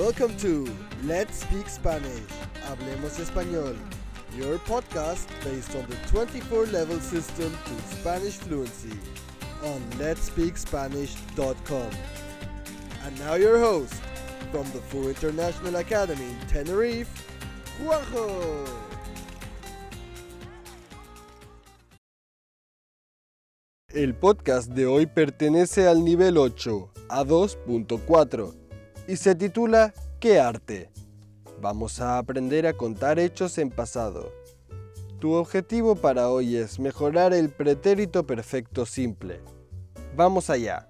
Welcome to Let's Speak Spanish. Hablemos Español. Your podcast based on the 24 level system to Spanish fluency on letspeakspanish.com. And now your host from the Full International Academy in Tenerife, Juanjo. El podcast de hoy pertenece al nivel 8, a 2.4, y se titula ¿Qué arte? Vamos a aprender a contar hechos en pasado. Tu objetivo para hoy es mejorar el pretérito perfecto simple. Vamos allá.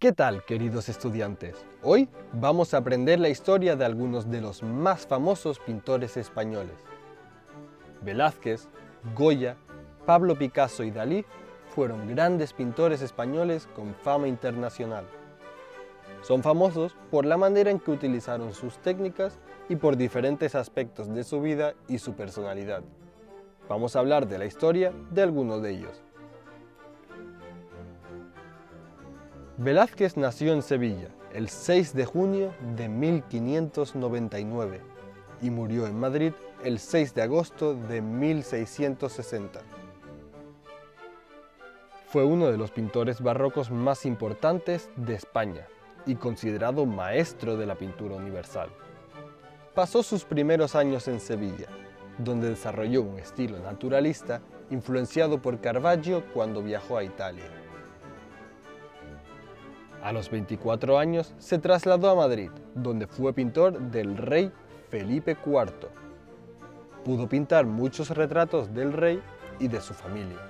¿Qué tal, queridos estudiantes? Hoy vamos a aprender la historia de algunos de los más famosos pintores españoles. Velázquez, Goya, Pablo Picasso y Dalí fueron grandes pintores españoles con fama internacional. Son famosos por la manera en que utilizaron sus técnicas y por diferentes aspectos de su vida y su personalidad. Vamos a hablar de la historia de algunos de ellos. Velázquez nació en Sevilla el 6 de junio de 1599 y murió en Madrid el 6 de agosto de 1660. Fue uno de los pintores barrocos más importantes de España y considerado maestro de la pintura universal. Pasó sus primeros años en Sevilla, donde desarrolló un estilo naturalista influenciado por Caravaggio cuando viajó a Italia. A los 24 años se trasladó a Madrid, donde fue pintor del rey Felipe IV. Pudo pintar muchos retratos del rey y de su familia.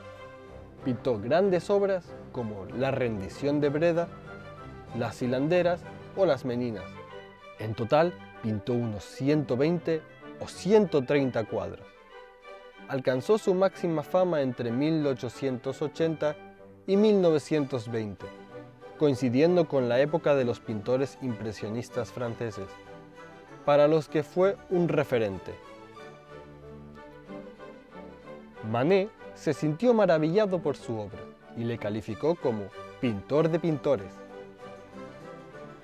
Pintó grandes obras como La rendición de Breda, Las hilanderas o Las meninas. En total pintó unos 120 o 130 cuadros. Alcanzó su máxima fama entre 1880 y 1920, coincidiendo con la época de los pintores impresionistas franceses para los que fue un referente. Manet se sintió maravillado por su obra y le calificó como pintor de pintores.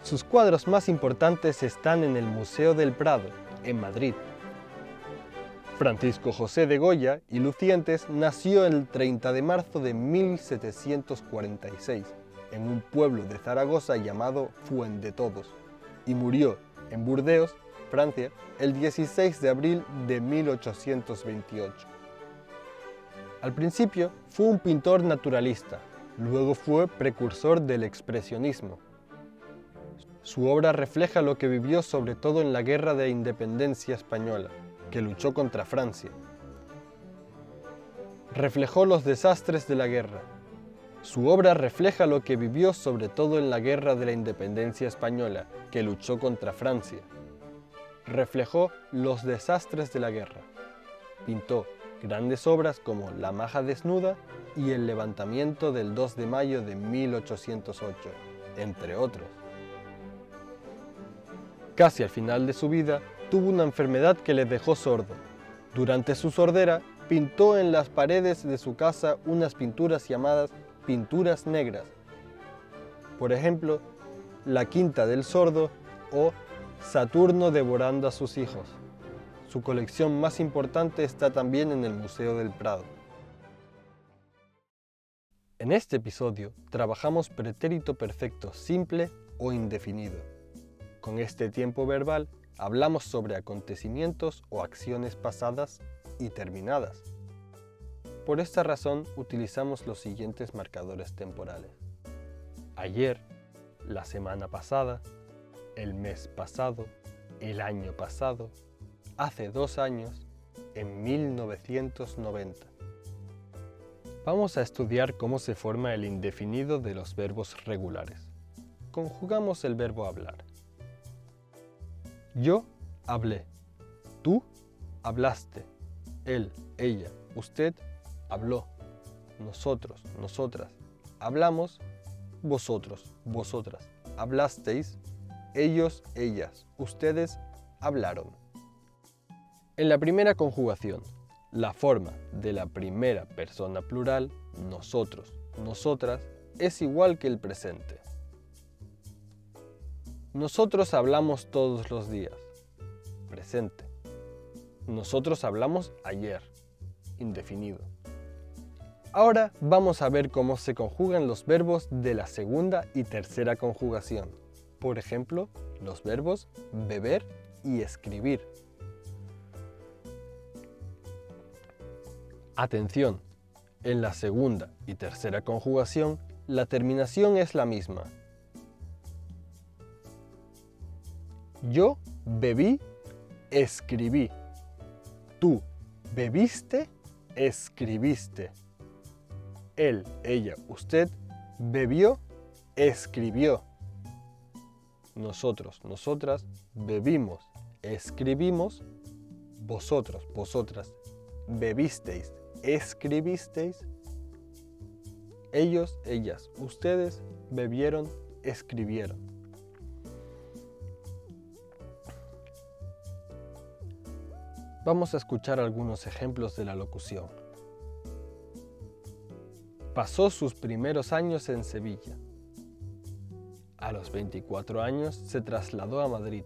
Sus cuadros más importantes están en el Museo del Prado, en Madrid. Francisco José de Goya y Lucientes nació el 30 de marzo de 1746 en un pueblo de Zaragoza llamado Fuendetodos y murió en Burdeos Francia, el 16 de abril de 1828. Al principio fue un pintor naturalista, luego fue precursor del expresionismo. Su obra refleja lo que vivió sobre todo en la Guerra de Independencia Española, que luchó contra Francia. Reflejó los desastres de la guerra. Su obra refleja lo que vivió sobre todo en la Guerra de la Independencia Española, que luchó contra Francia reflejó los desastres de la guerra. Pintó grandes obras como La Maja Desnuda y El Levantamiento del 2 de mayo de 1808, entre otros. Casi al final de su vida, tuvo una enfermedad que le dejó sordo. Durante su sordera, pintó en las paredes de su casa unas pinturas llamadas pinturas negras. Por ejemplo, La Quinta del Sordo o Saturno devorando a sus hijos. Su colección más importante está también en el Museo del Prado. En este episodio trabajamos pretérito perfecto simple o indefinido. Con este tiempo verbal hablamos sobre acontecimientos o acciones pasadas y terminadas. Por esta razón utilizamos los siguientes marcadores temporales. Ayer, la semana pasada, el mes pasado, el año pasado, hace dos años, en 1990. Vamos a estudiar cómo se forma el indefinido de los verbos regulares. Conjugamos el verbo hablar. Yo hablé. Tú hablaste. Él, ella, usted habló. Nosotros, nosotras hablamos. Vosotros, vosotras hablasteis ellos, ellas, ustedes hablaron. En la primera conjugación, la forma de la primera persona plural, nosotros, nosotras, es igual que el presente. Nosotros hablamos todos los días. Presente. Nosotros hablamos ayer. Indefinido. Ahora vamos a ver cómo se conjugan los verbos de la segunda y tercera conjugación. Por ejemplo, los verbos beber y escribir. Atención, en la segunda y tercera conjugación, la terminación es la misma. Yo bebí, escribí. Tú bebiste, escribiste. Él, ella, usted bebió, escribió. Nosotros, nosotras bebimos, escribimos. Vosotros, vosotras bebisteis, escribisteis. Ellos, ellas, ustedes bebieron, escribieron. Vamos a escuchar algunos ejemplos de la locución. Pasó sus primeros años en Sevilla. A los 24 años se trasladó a Madrid.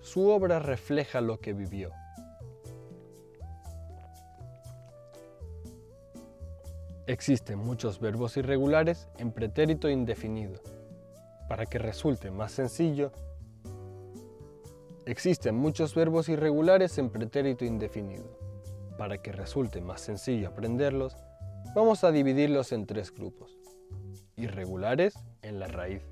Su obra refleja lo que vivió. Existen muchos verbos irregulares en pretérito indefinido. Para que resulte más sencillo, existen muchos verbos irregulares en pretérito indefinido. Para que resulte más sencillo aprenderlos, Vamos a dividirlos en tres grupos. Irregulares en la raíz,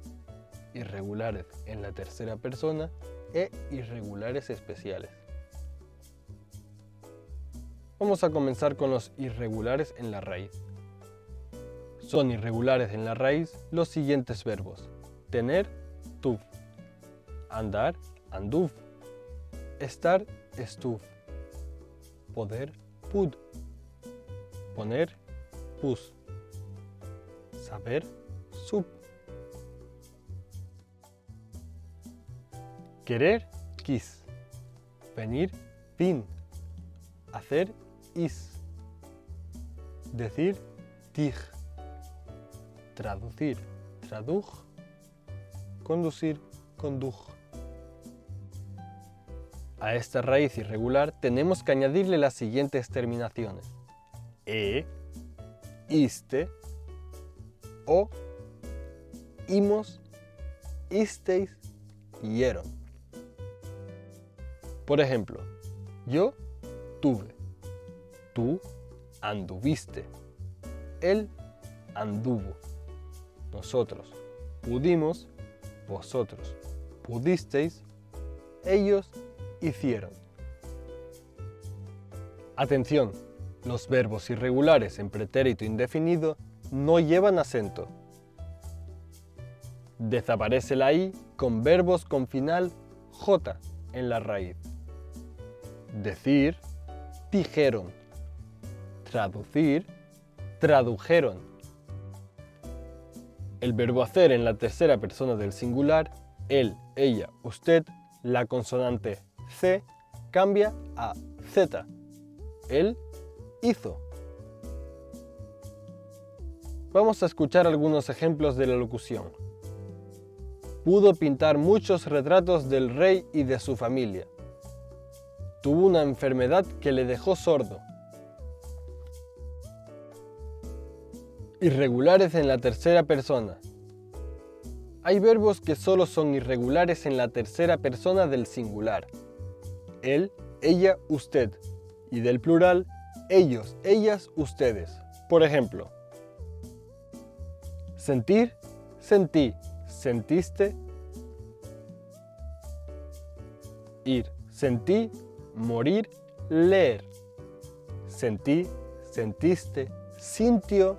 irregulares en la tercera persona e irregulares especiales. Vamos a comenzar con los irregulares en la raíz. Son irregulares en la raíz los siguientes verbos. Tener, tuf. Andar, anduf. Estar, estuf. Poder, pud. Poner, Saber, sup. Querer, quis. Venir, pin. Hacer, is. Decir, tig. Traducir, traduj. Conducir, conduj. A esta raíz irregular tenemos que añadirle las siguientes terminaciones. E, iste, o, imos, isteis, hieron. Por ejemplo, yo tuve, tú anduviste, él anduvo, nosotros pudimos, vosotros pudisteis, ellos hicieron. Atención, los verbos irregulares en pretérito indefinido no llevan acento. Desaparece la i con verbos con final j en la raíz. Decir, dijeron. Traducir, tradujeron. El verbo hacer en la tercera persona del singular, él, ella, usted, la consonante c cambia a z. Él hizo. Vamos a escuchar algunos ejemplos de la locución. Pudo pintar muchos retratos del rey y de su familia. Tuvo una enfermedad que le dejó sordo. Irregulares en la tercera persona. Hay verbos que solo son irregulares en la tercera persona del singular. Él, ella, usted. Y del plural, ellos, ellas, ustedes. Por ejemplo, sentir, sentí, sentiste, ir, sentí, morir, leer, sentí, sentiste, sintió,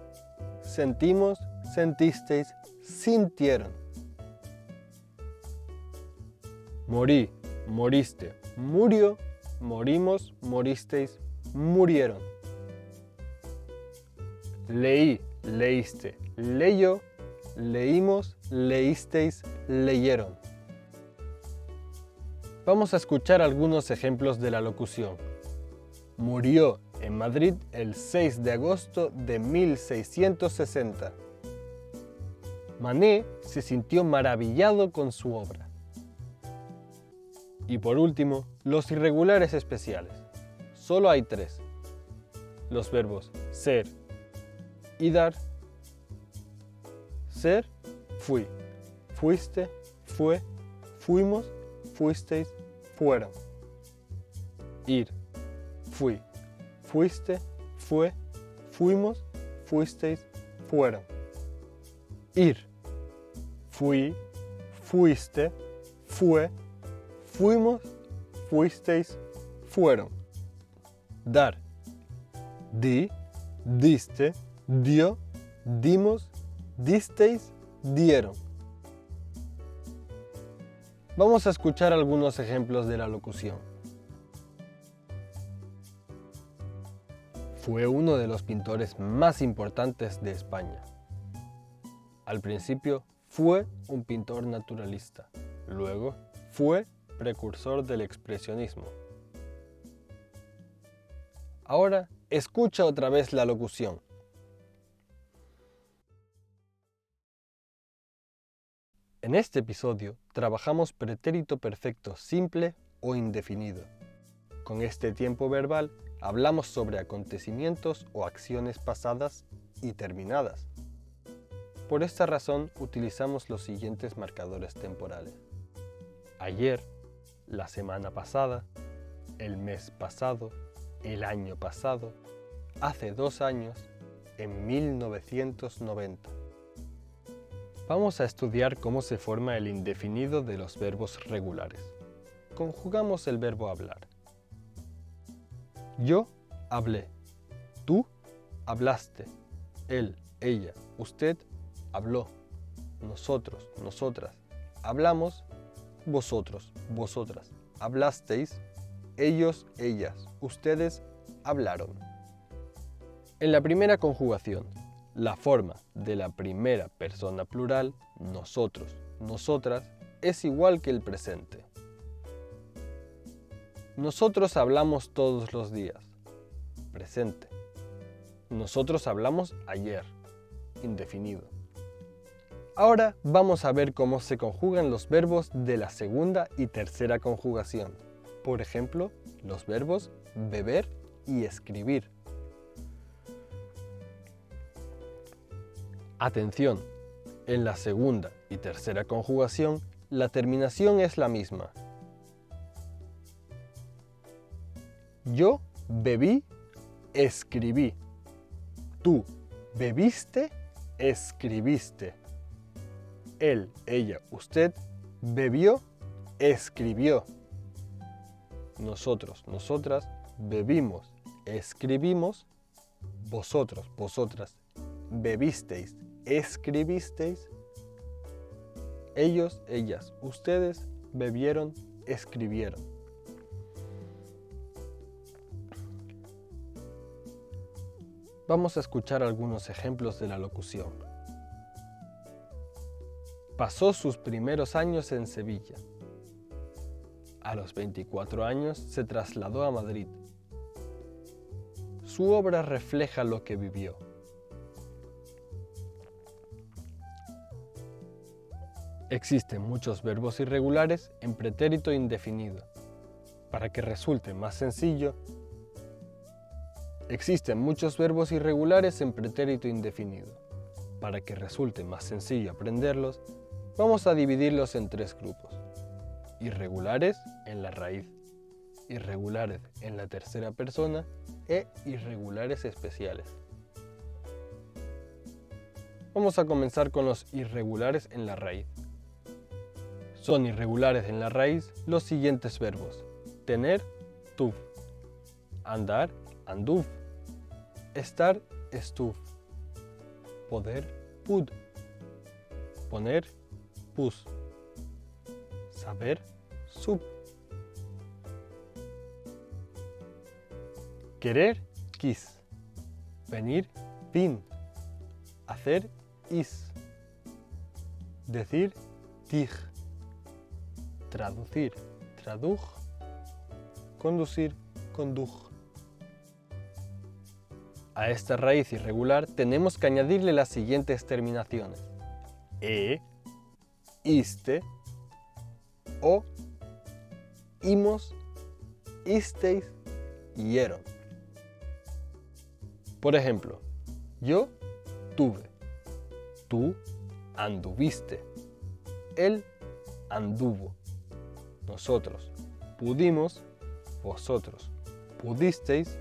sentimos, sentisteis, sintieron. Morí, moriste, murió, morimos, moristeis, murieron. Leí, leíste, leyó, leímos, leísteis, leyeron. Vamos a escuchar algunos ejemplos de la locución. Murió en Madrid el 6 de agosto de 1660. Manet se sintió maravillado con su obra. Y por último, los irregulares especiales. Solo hay tres. Los verbos ser y dar. Ser, fui. Fuiste, fue, fuimos, fuisteis, fueron. Ir, fui. Fuiste, fue, fuimos, fuisteis, fueron. Ir, fui, fuiste, fue, fuimos, fuisteis, fueron. Dar, di, diste, dio, dimos, disteis, dieron. Vamos a escuchar algunos ejemplos de la locución. Fue uno de los pintores más importantes de España. Al principio fue un pintor naturalista, luego fue precursor del expresionismo. Ahora escucha otra vez la locución. En este episodio trabajamos pretérito perfecto simple o indefinido. Con este tiempo verbal hablamos sobre acontecimientos o acciones pasadas y terminadas. Por esta razón utilizamos los siguientes marcadores temporales. Ayer, la semana pasada, el mes pasado, el año pasado, hace dos años, en 1990. Vamos a estudiar cómo se forma el indefinido de los verbos regulares. Conjugamos el verbo hablar. Yo hablé. Tú hablaste. Él, ella, usted habló. Nosotros, nosotras hablamos. Vosotros, vosotras hablasteis. Ellos, ellas, ustedes hablaron. En la primera conjugación, la forma de la primera persona plural, nosotros, nosotras, es igual que el presente. Nosotros hablamos todos los días. Presente. Nosotros hablamos ayer. Indefinido. Ahora vamos a ver cómo se conjugan los verbos de la segunda y tercera conjugación. Por ejemplo, los verbos beber y escribir. Atención, en la segunda y tercera conjugación, la terminación es la misma. Yo bebí, escribí. Tú bebiste, escribiste. Él, ella, usted bebió, escribió. Nosotros, nosotras bebimos, escribimos. Vosotros, vosotras bebisteis, escribisteis. Ellos, ellas, ustedes bebieron, escribieron. Vamos a escuchar algunos ejemplos de la locución. Pasó sus primeros años en Sevilla. A los 24 años se trasladó a Madrid. Su obra refleja lo que vivió. Existen muchos verbos irregulares en pretérito indefinido. Para que resulte más sencillo, existen muchos verbos irregulares en pretérito indefinido. Para que resulte más sencillo aprenderlos, vamos a dividirlos en tres grupos. Irregulares en la raíz, irregulares en la tercera persona e irregulares especiales. Vamos a comenzar con los irregulares en la raíz. Son irregulares en la raíz los siguientes verbos. Tener, tu. Andar, anduv. Estar, estuv. Poder, pud. Poner, pus. Saber, sub. Querer, quis. Venir, vin. Hacer, is. Decir, tig traducir, traduj, conducir, conduj. A esta raíz irregular tenemos que añadirle las siguientes terminaciones. e, iste, o, imos, isteis, hieron. Por ejemplo, yo tuve, tú anduviste, él anduvo, nosotros pudimos, vosotros pudisteis,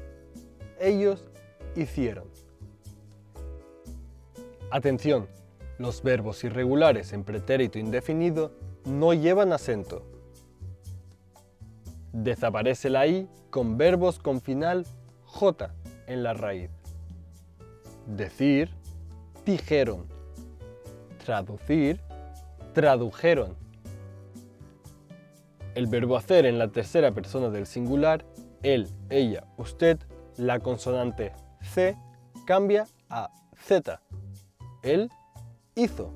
ellos hicieron. Atención, los verbos irregulares en pretérito indefinido no llevan acento. Desaparece la i con verbos con final j en la raíz. Decir, dijeron. Traducir, tradujeron. El verbo hacer en la tercera persona del singular, él, ella, usted, la consonante c cambia a z. Él hizo.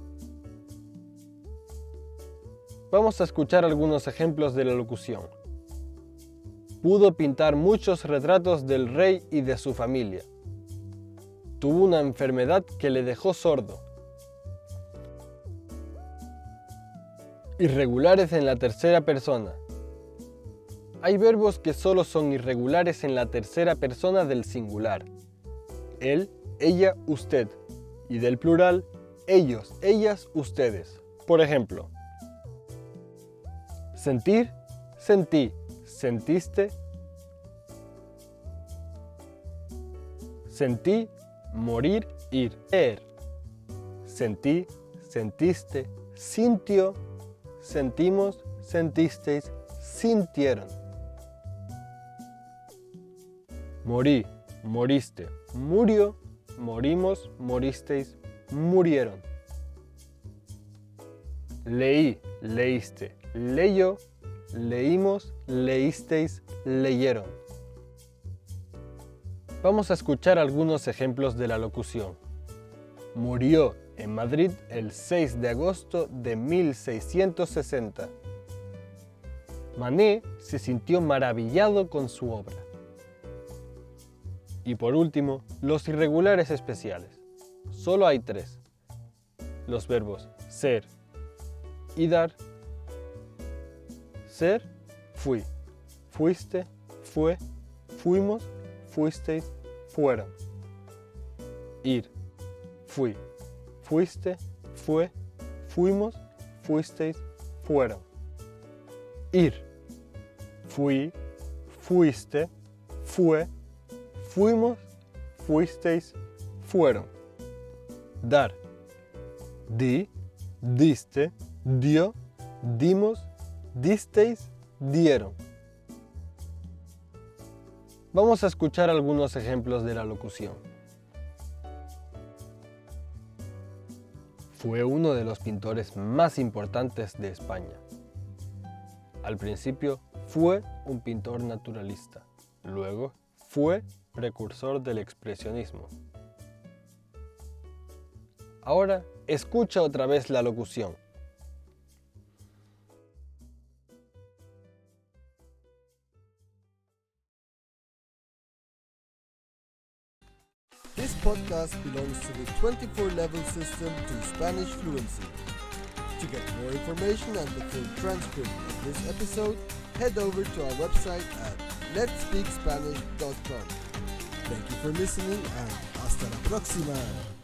Vamos a escuchar algunos ejemplos de la locución. Pudo pintar muchos retratos del rey y de su familia. Tuvo una enfermedad que le dejó sordo. Irregulares en la tercera persona. Hay verbos que solo son irregulares en la tercera persona del singular. Él, ella, usted. Y del plural, ellos, ellas, ustedes. Por ejemplo, sentir, sentí, sentiste, sentí, morir, ir, er. Sentí, sentiste, sintió, sentimos, sentisteis, sintieron. Morí, moriste, murió, morimos, moristeis, murieron. Leí, leíste, leyó, leímos, leísteis, leyeron. Vamos a escuchar algunos ejemplos de la locución. Murió en Madrid el 6 de agosto de 1660. Manet se sintió maravillado con su obra. Y por último, los irregulares especiales. Solo hay tres. Los verbos ser y dar. Ser, fui. Fuiste, fue, fuimos, fuisteis, fueron. Ir, fui. Fuiste, fue, fuimos, fuisteis, fueron. Ir, fui, fuiste, fue, fuimos, fuisteis, fueron. Dar. Di, diste, dio, dimos, disteis, dieron. Vamos a escuchar algunos ejemplos de la locución. Fue uno de los pintores más importantes de España. Al principio fue un pintor naturalista, luego fue precursor del expresionismo. Ahora escucha otra vez la locución. This podcast belongs to the 24 level system to Spanish fluency. To get more information and the full transcript of this episode, head over to our website at letspeakspanish.com. Thank you for listening and hasta la próxima.